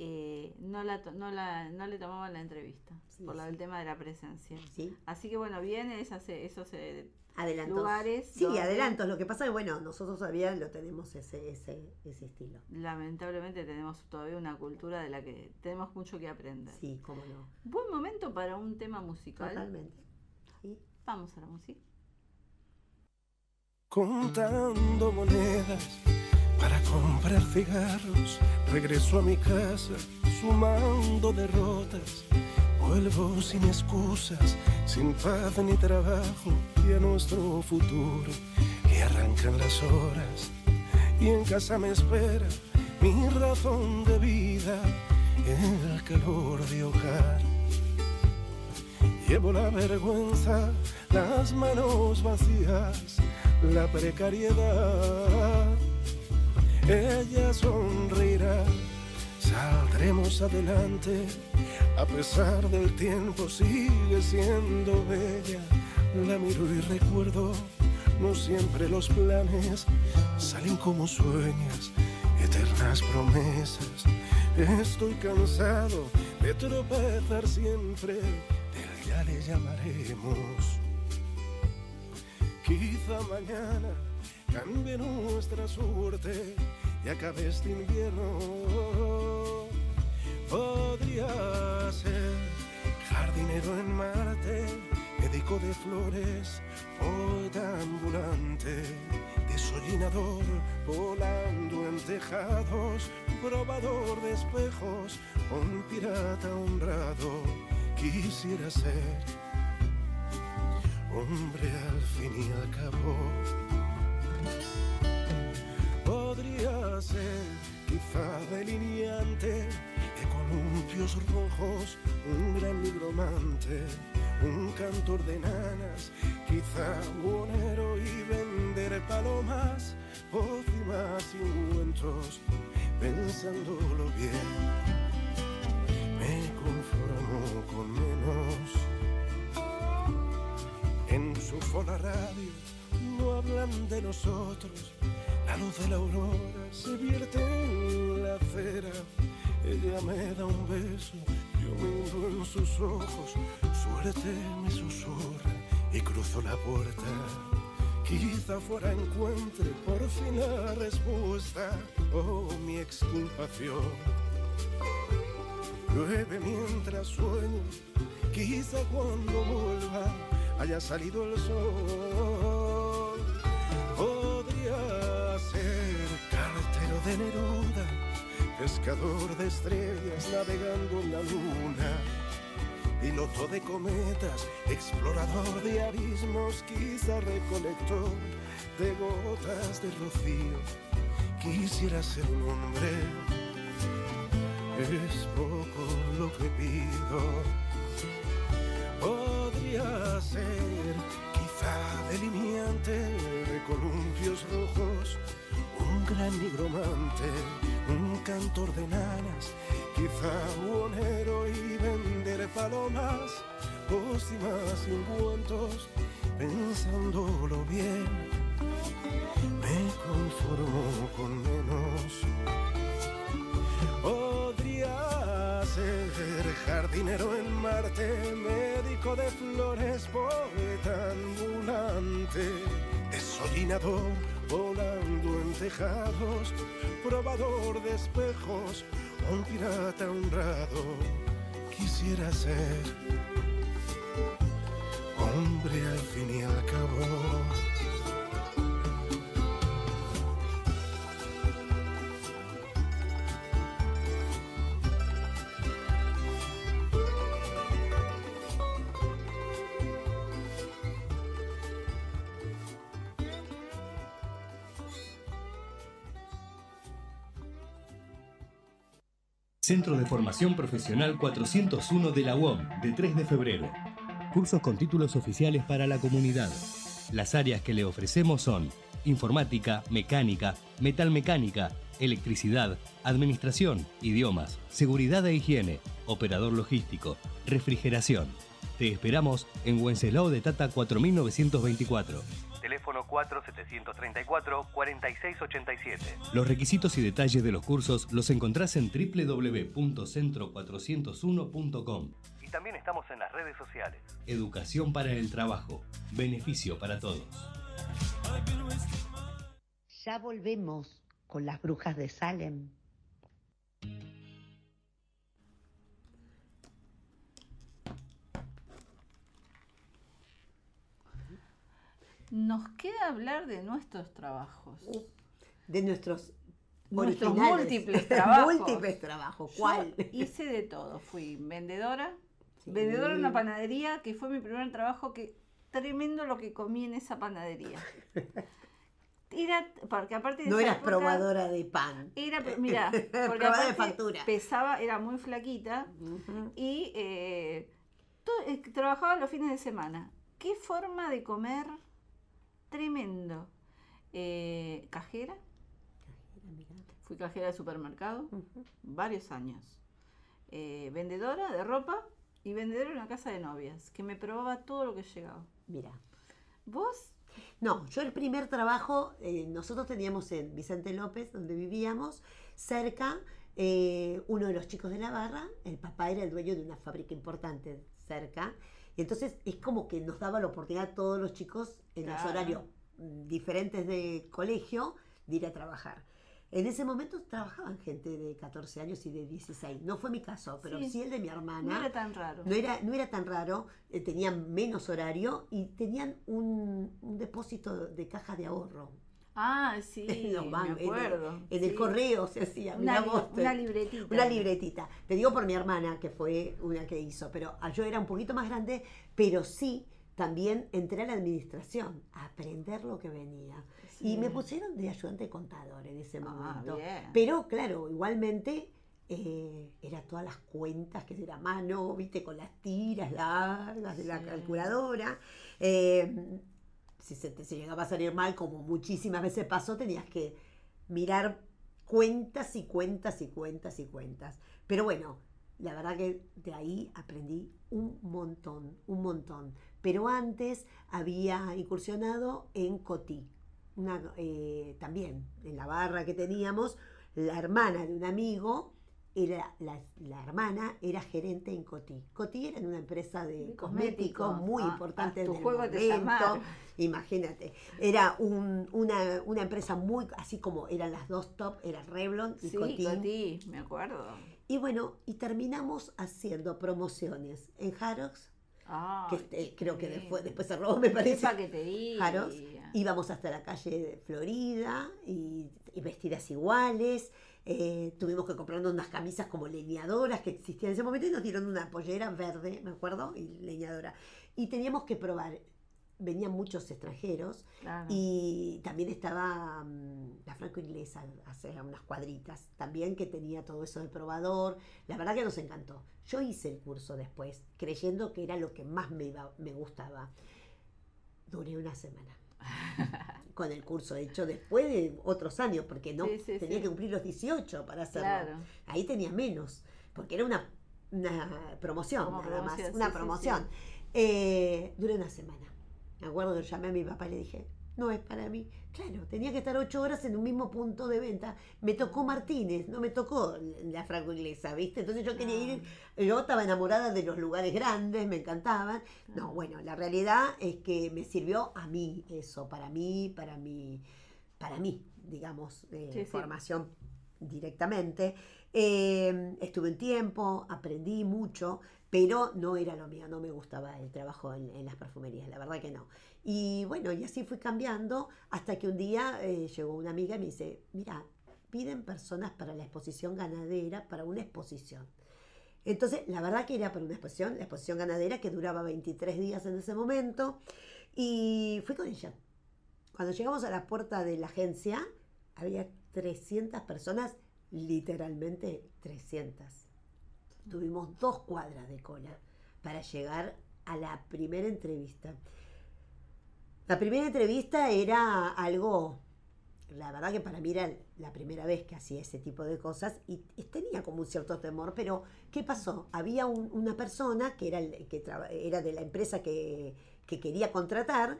eh, no, la, no, la, no le tomaban la entrevista, Sí, por la- sí. el tema de la presencia. Sí, Así que bueno, viene esos... eh, adelantos. Lugares Sí, donde- adelantos. Lo que pasa es, bueno, nosotros todavía lo tenemos ese, ese, ese estilo. lamentablemente tenemos todavía una cultura de la que tenemos mucho que aprender. Sí, cómo no. Buen momento para un tema musical. Totalmente. Sí. Vamos a la música. contando monedas para comprar cigarros. Regreso a mi casa sumando derrotas. Vuelvo sin excusas, sin paz ni trabajo y a nuestro futuro le arrancan las horas. Y en casa me espera mi razón de vida, el calor de hogar. Llevo la vergüenza, las manos vacías, la precariedad. Ella sonreirá, saldremos adelante. A pesar del tiempo sigue siendo bella. La miro y recuerdo, no siempre los planes salen como sueñas, eternas promesas. Estoy cansado de tropezar siempre, del ya le llamaremos. Quizá mañana cambie nuestra suerte y acabe este invierno. Podría ser jardinero en Marte, médico de flores, poeta ambulante, desollinador, volando en tejados, probador de espejos, un pirata honrado. Quisiera ser hombre al fin y al cabo. Un cantor de nanas, quizá buonero y vender palomas, pócimas y ungüentos, pensándolo bien. Me conformo con menos. En su fola radio no hablan de nosotros. La luz de la aurora se vierte en la acera. Ella me da un beso, hundo en sus ojos. Suerte me susurra y cruzo la puerta. Quizá fuera encuentre por fin la respuesta. Oh, mi exculpación. Llueve mientras sueño, quizá cuando vuelva haya salido el sol. Pescador de estrellas navegando en la luna, piloto de cometas, explorador de abismos, quizá recolector de gotas de rocío. Quisiera ser un hombre es poco lo que pido. Podría ser quizá delineante de columpios rojos, un gran nigromante, un cantor de nanas, quizá buonero y vender palomas, pócimas y ungüentos, pensándolo bien. Me conformo con menos. Podría ser jardinero en Marte, médico de flores, poeta ambulante, desollinador, volando en tejados, probador de espejos, un pirata honrado quisiera ser. Hombre al fin y al cabo. Centro de Formación Profesional 401 de la UOM, de 3 de febrero. Cursos con títulos oficiales para la comunidad. Las áreas que le ofrecemos son informática, mecánica, metalmecánica, electricidad, administración, idiomas, seguridad e higiene, operador logístico, refrigeración. Te esperamos en Wenceslao de Tata 4924 teléfono 4734-4687. Los requisitos y detalles de los cursos los encontrás en www.centro401.com. Y también estamos en las redes sociales. Educación para el trabajo. Beneficio para todos. Ya volvemos con las brujas de Salem. Nos queda hablar de nuestros trabajos. De nuestros múltiples trabajos. múltiples trabajos. ¿Cuál? Yo hice de todo. Fui vendedora, vendedora en una panadería, que fue mi primer trabajo, que tremendo lo que comí en esa panadería. Era, porque aparte de No eras época, probadora de pan. Era, mira, porque Probadora de factura. pesaba, era muy flaquita y eh, todo- eh, trabajaba los fines de semana. Qué forma de comer tremendo. Eh, cajera, fui cajera de supermercado varios años. Eh, vendedora de ropa y vendedora en una casa de novias, que me probaba todo lo que llegaba. Mira. ¿Vos? No, yo el primer trabajo, eh, nosotros teníamos en Vicente López, donde vivíamos, cerca, uno de los chicos de la barra, el papá era el dueño de una fábrica importante cerca, y entonces es como que nos daba la oportunidad a todos los chicos en los horarios diferentes de colegio de ir a trabajar. En ese momento trabajaban gente de 14 años y de 16. No fue mi caso, pero Sí. sí, el de mi hermana. No era tan raro. No era, no era tan raro, eh, tenían menos horario y tenían un, un depósito de caja de ahorro. Ah, sí, En los bancos, me en el- acuerdo. En el sí. correo se hacía, Una, li- una libretita. una libretita. Te digo por mi hermana, que fue una que hizo, pero ah, yo era un poquito más grande, pero sí también entré a la administración, a aprender lo que venía. Y me pusieron de ayudante contador en ese Ah, momento. bien. Pero claro, igualmente eh, era todas las cuentas que era mano, viste, con las tiras largas de la calculadora. Eh, si se te llegaba a salir mal, como muchísimas veces pasó, tenías que mirar cuentas y cuentas y cuentas y cuentas. Pero bueno, la verdad que de ahí aprendí un montón, un montón. Pero antes había incursionado en Cotí, eh, también en la barra que teníamos, la hermana de un amigo, era, la, la hermana era gerente en Cotí. Cotí era una empresa de De cosméticos cosméticos. muy Ah, importante del juego te momento. llamaron. Imagínate, era un- una, una empresa muy, así como eran las dos top, era Revlon y Sí. Cotí, me acuerdo. Y bueno, y terminamos haciendo promociones en Harrods, Ah, que este, creo que después, después cerró, me Qué parece. paquetería. Harrods. Íbamos hasta la calle de Florida y, y vestidas iguales. Eh, tuvimos que comprarnos unas camisas como leñadoras que existían en ese momento y nos dieron una pollera verde, me acuerdo, y leñadora. Y teníamos que probar. Venían muchos extranjeros Claro. y también estaba mm, la franco inglesa hace unas cuadritas también que tenía todo eso de probador. La verdad que nos encantó. Yo hice el curso después, creyendo que era lo que más me, iba- me gustaba. Duré una semana con el curso hecho después de otros años, porque no Sí, sí, tenía sí. que cumplir los 18 para hacerlo. Claro. Ahí tenía menos, porque era una, una promoción, Como nada más, una promoción. Eh, duré una semana. Me acuerdo que llamé a mi papá y le dije, no es para mí. Claro, tenía que estar ocho horas en un mismo punto de venta. Me tocó Martínez, no me tocó la franco inglesa, ¿viste? Entonces yo quería ir, yo estaba enamorada de los lugares grandes, me encantaban. No, bueno, la realidad es que me sirvió a mí eso, para mí, para mí, para mí, digamos, Sí, sí. formación directamente. Eh, estuve un tiempo, aprendí mucho, pero no era lo mío, no me gustaba el trabajo en, en las perfumerías, la verdad que no. Y bueno, y así fui cambiando hasta que un día eh, llegó una amiga y me dice, mira, piden personas para la exposición ganadera, para una exposición. Entonces, la verdad que era para una exposición, la exposición ganadera que duraba 23 días en ese momento, y fui con ella. Cuando llegamos a la puerta de la agencia, había 300 personas, literalmente 300. Tuvimos dos cuadras de cola para llegar a la primera entrevista. La primera entrevista era algo, la verdad que para mí era la primera vez que hacía ese tipo de cosas y, tenía como un cierto temor, pero ¿qué pasó? Había un- una persona que, era, el- que era de la empresa que, que quería contratar,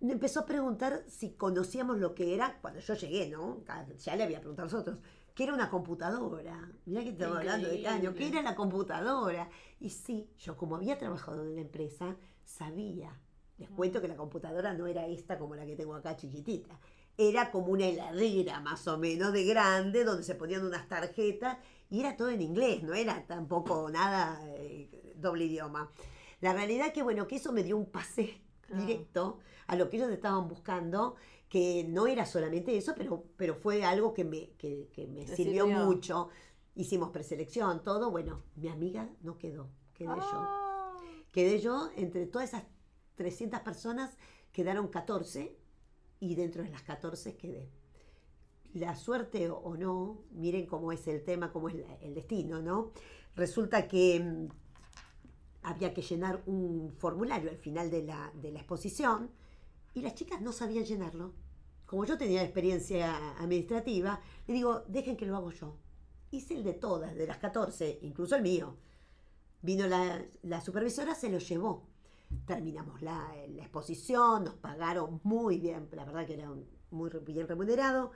me empezó a preguntar si conocíamos lo que era, cuando yo llegué, ¿no? Ya le había preguntado a nosotros, que era una computadora. Mirá que estamos hablando de caño, ¿qué Increíble. era la computadora? Y sí, yo como había trabajado en la empresa, sabía. Les cuento que la computadora no era esta como la que tengo acá chiquitita. Era como una heladera más o menos de grande, donde se ponían unas tarjetas y era todo en inglés, no era tampoco nada eh, doble idioma. La realidad que, bueno, que eso me dio un pase Claro. directo a lo que ellos estaban buscando, que no era solamente eso, pero, pero fue algo que me, que, que me sirvió sirvió. mucho. Hicimos preselección, todo. Bueno, mi amiga no quedó, quedé yo. Ah, Quedé yo, entre todas esas 300 personas, quedaron 14 y dentro de las 14 quedé. La suerte o- no, miren cómo es el tema, cómo es la- el destino, ¿no? Resulta que mm, había que llenar un formulario al final de la, de la exposición y las chicas no sabían llenarlo. Como yo tenía experiencia administrativa, le digo, dejen que lo hago yo. Hice el de todas, de las 14, incluso el mío. Vino la, la supervisora, se lo llevó. Terminamos la, la exposición, nos pagaron muy bien, la verdad que era un- muy bien remunerado.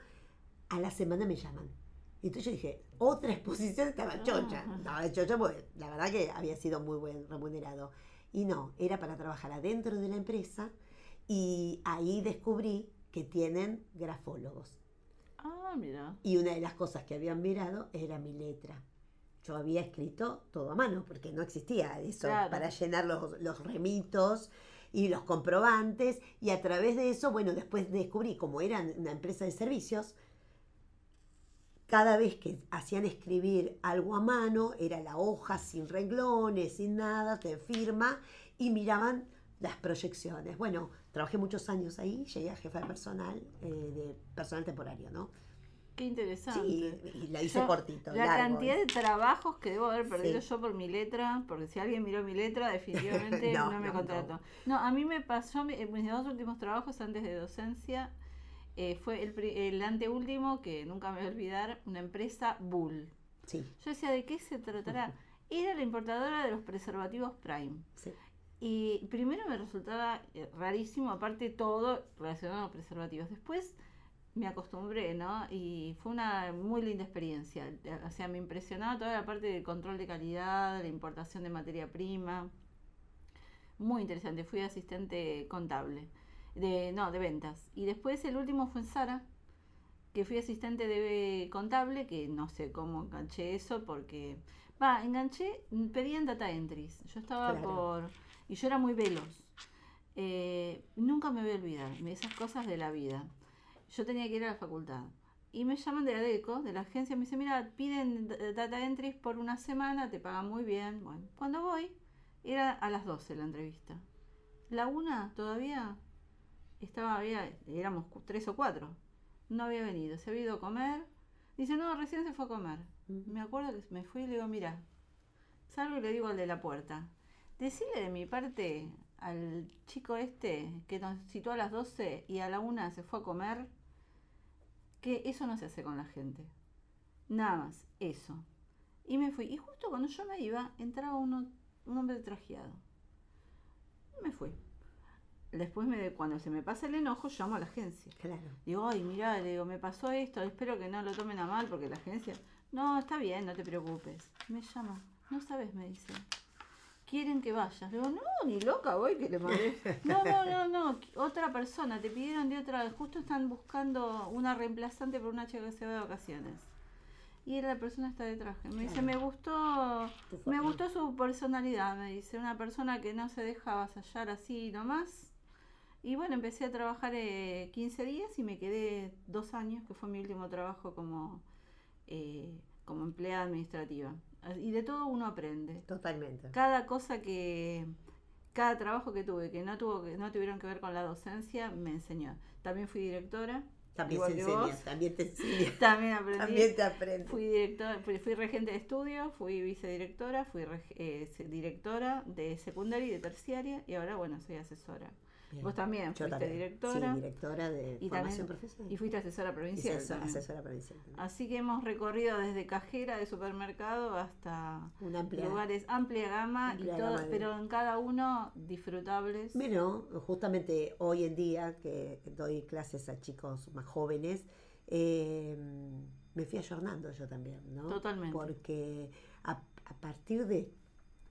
A la semana me llaman. Y entonces yo dije, otra exposición estaba chocha. Ajá. Estaba chocha porque la verdad que había sido muy buen remunerado. Y no, era para trabajar adentro de la empresa y ahí descubrí que tienen grafólogos. ah, mira. Y una de las cosas que habían mirado era mi letra. Yo había escrito todo a mano, porque no existía eso Claro. para llenar los, los remitos y los comprobantes. Y a través de eso, bueno, después descubrí, como eran una empresa de servicios, cada vez que hacían escribir algo a mano, era la hoja sin renglones, sin nada, de firma, y miraban las proyecciones. Bueno, trabajé muchos años ahí, llegué a jefa de personal, eh, de personal temporario, ¿no? Qué interesante. Sí, y la hice Yo- cortito. La largo, cantidad ¿eh? de trabajos que debo haber perdido Sí. yo por mi letra, porque si alguien miró mi letra, definitivamente no, No, me no, contrató. No. a mí me pasó, mi- mis dos últimos trabajos antes de docencia, eh, fue el, el anteúltimo, que nunca me voy a olvidar, una empresa Bull. Sí, Yo decía, ¿de qué se tratará? Era la importadora de los preservativos Prime. sí. Y primero me resultaba eh, rarísimo, aparte todo relacionado a los preservativos. Después me acostumbré, ¿no? Y fue una muy linda experiencia. O sea, me impresionaba toda la parte del control de calidad, la importación de materia prima. Muy interesante. Fui asistente contable. De, no, de ventas. Y después el último fue en Sara, que fui asistente de contable, que no sé cómo enganché eso, porque... Va, enganché, pedían data entries. Yo estaba Claro. por... Y yo era muy veloz. Eh, nunca me voy a olvidar de esas cosas de la vida. Yo tenía que ir a la facultad. Y me llaman de la DECO, de la agencia, me dicen, mira, piden data entries por una semana, te pagan muy bien. Bueno, cuando voy, era a las 12 la entrevista. La una todavía estaba, había, éramos tres o cuatro. No había venido, se había ido a comer. Dice, no, recién se fue a comer. Me acuerdo que me fui y le digo, mira, salgo y le digo al de la puerta, decirle de mi parte al chico este que nos citó a las 12 y a la una se fue a comer, que eso no se hace con la gente. Nada más, eso. Y me fui. Y justo cuando yo me iba, entraba uno, un hombre trajeado. Me fui. Después, me, cuando se me pasa el enojo, llamo a la agencia. Claro. Digo, ay, mira, le digo, me pasó esto, espero que no lo tomen a mal porque la agencia. No, está bien, no te preocupes. Me llama, no sabes, me dice. Quieren que vayas. Le digo, no, ni loca voy que le mandé. No, no, no, no, otra persona, te pidieron de otra, justo están buscando una reemplazante por una chica que se va de vacaciones. Y la persona está de traje. Me dice, me gustó, me gustó su personalidad, me dice, una persona que no se deja avasallar así nomás. Y bueno, empecé a trabajar eh, 15 días y me quedé dos años, que fue mi último trabajo como, eh, como empleada administrativa. Y de todo uno aprende. Totalmente. Cada cosa que, cada trabajo que tuve que no tuvo que no tuvieron que ver con la docencia, me enseñó. También fui directora. También igual se que enseña, vos. también te enseña. También aprendí. También te aprende. Fui directora, fui, fui regente de estudio, fui vicedirectora, fui eh, directora de secundaria y de terciaria y ahora bueno soy asesora. Bien. Vos también Yo fuiste también. directora Sí, directora de y formación también profesional. y fuiste asesora provincial. asesora, provincial. también. Así que hemos recorrido desde cajera de supermercado hasta amplia. lugares amplia gama Amplia y todo, gama de- pero en cada uno disfrutables. Bueno, justamente hoy en día que doy clases a chicos más jóvenes, eh, me fui ayornando yo también, ¿no? Totalmente. Porque a, a partir de,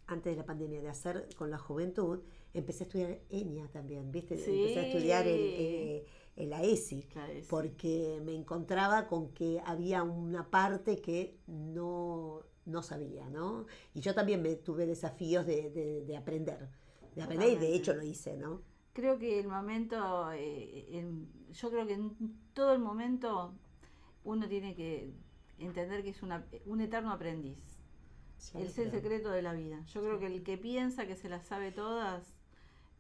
antes de la pandemia, de hacer con la juventud, empecé a estudiar ENIA también, ¿viste? Sí. Empecé a estudiar el, eh, el AESI. Claro, sí. porque me encontraba con que había una parte que no, no sabía, ¿no? Y yo también me tuve desafíos de, de- de aprender, de aprender y de hecho lo hice, ¿no? Creo que el momento, eh, yo creo que en todo el momento uno tiene que entender que es una, un eterno aprendiz. es el secreto de la vida. Yo creo que el que piensa que se las sabe todas,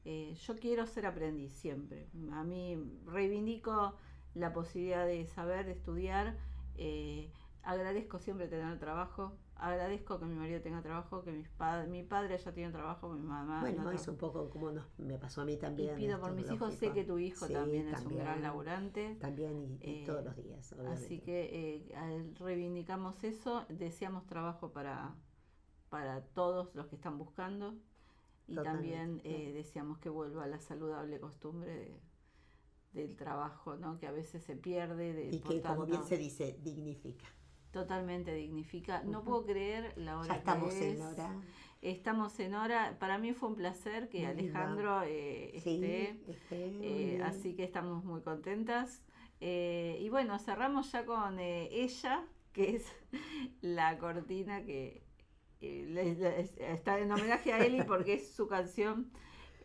eh, yo quiero ser aprendiz siempre. A mí reivindico la posibilidad de saber, de estudiar. eh, agradezco siempre tener trabajo. Agradezco que mi marido tenga trabajo, que mis pa- mi padre haya tenido trabajo, mi mamá. Bueno, no es un poco como nos- me pasó a mí y también. pido esto por mis hijos, sé que tu hijo Sí, también es un gran laburante. También y, y Eh, todos los días, obviamente. Así que eh, reivindicamos eso, deseamos trabajo para, para todos los que están buscando y Totalmente, también eh, claro. deseamos que vuelva la saludable costumbre de- del trabajo, ¿no? que a veces se pierde. De, Y que, como bien tanto, se dice, dignifica. Totalmente dignifica. No puedo creer la hora Ya estamos que en es. hora. Estamos en hora. Para mí fue un placer que. Alejandro eh, Sí, esté. Eh, así que estamos muy contentas. Eh, y bueno, cerramos ya con ella, que es la cortina que eh, le- le- es- está en homenaje a Eli porque es su canción.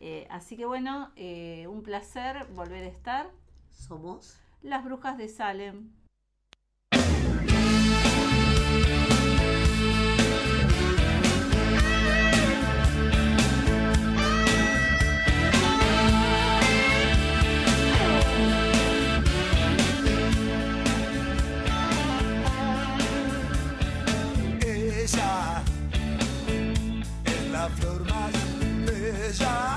Eh, así que bueno, eh, un placer volver a estar. Somos Las Brujas de Salem. Flor más bella,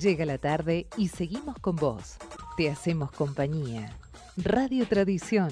Llega la tarde y seguimos con vos. Te hacemos compañía. Radio Tradición